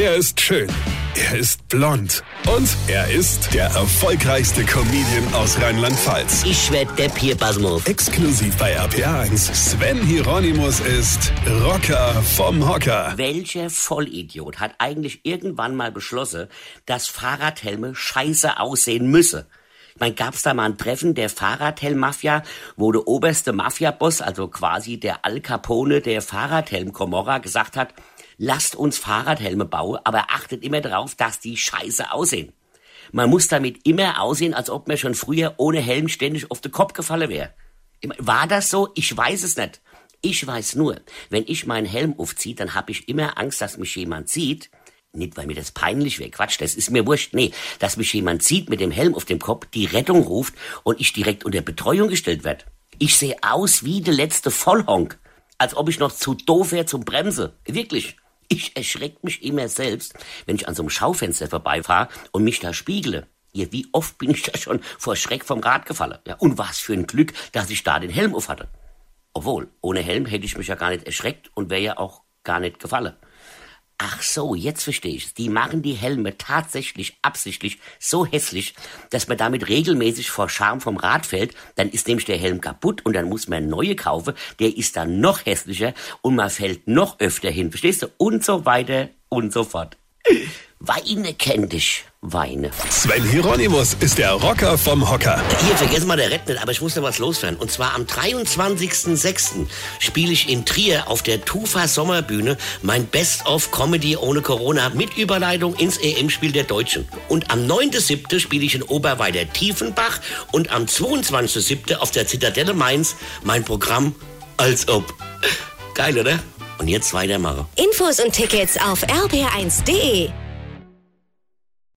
Er ist schön. Er ist blond. Und er ist der erfolgreichste Comedian aus Rheinland-Pfalz. Ich werd der Pierpasmus. Exklusiv bei RPA1. Sven Hieronymus ist Rocker vom Hocker. Welcher Vollidiot hat eigentlich irgendwann mal beschlossen, dass Fahrradhelme scheiße aussehen müsse? Ich meine, gab's da mal ein Treffen der Fahrradhelm-Mafia, wo der oberste Mafiaboss, also quasi der Al Capone der Fahrradhelm-Komorra, gesagt hat, lasst uns Fahrradhelme bauen, aber achtet immer darauf, dass die scheiße aussehen. Man muss damit immer aussehen, als ob man schon früher ohne Helm ständig auf den Kopf gefallen wäre. War das so? Ich weiß es nicht. Ich weiß nur, wenn ich meinen Helm aufziehe, dann habe ich immer Angst, dass mich jemand sieht. Nicht, weil mir das peinlich wäre, Quatsch, das ist mir wurscht. Nee, dass mich jemand sieht mit dem Helm auf dem Kopf, die Rettung ruft und ich direkt unter Betreuung gestellt werde. Ich sehe aus wie der letzte Vollhonk. Als ob ich noch zu doof wäre zum Bremse. Wirklich. Ich erschreck mich immer selbst, wenn ich an so einem Schaufenster vorbeifahre und mich da spiegle. Ja, wie oft bin ich da schon vor Schreck vom Rad gefallen. Ja, und was für ein Glück, dass ich da den Helm auf hatte. Obwohl, ohne Helm hätte ich mich ja gar nicht erschreckt und wäre ja auch gar nicht gefallen. Ach so, jetzt verstehe ich Die machen die Helme tatsächlich absichtlich so hässlich, dass man damit regelmäßig vor Scham vom Rad fällt. Dann ist nämlich der Helm kaputt und dann muss man neue kaufen. Der ist dann noch hässlicher und man fällt noch öfter hin. Verstehst du? Und so weiter und so fort. Weine kenn dich, Weine. Sven Hieronymus ist der Rocker vom Hocker. Hier, vergessen mal der Rett nicht, aber ich muss noch was loswerden. Und zwar am 23.06. spiele ich in Trier auf der Tufa Sommerbühne mein Best-of Comedy ohne Corona mit Überleitung ins EM-Spiel der Deutschen. Und am 9.07. spiele ich in Oberweider Tiefenbach und am 22.07. auf der Zitadelle Mainz mein Programm als ob. Geil, oder? Und jetzt weitermachen. Infos und Tickets auf rb1.de.